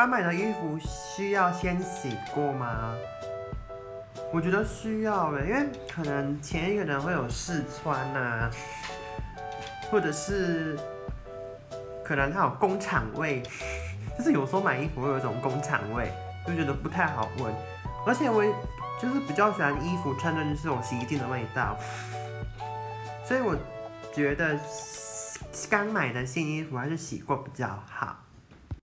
刚买的衣服需要先洗过吗？我觉得需要的因为可能前一个人会有试穿呐或者是可能他有工厂味 就是有时候买衣服会有一种工厂味就觉得不太好闻。而且我就是比较喜欢衣服穿的就是这种洗衣店的味道所以我觉得刚买的新衣服还是洗过比较好。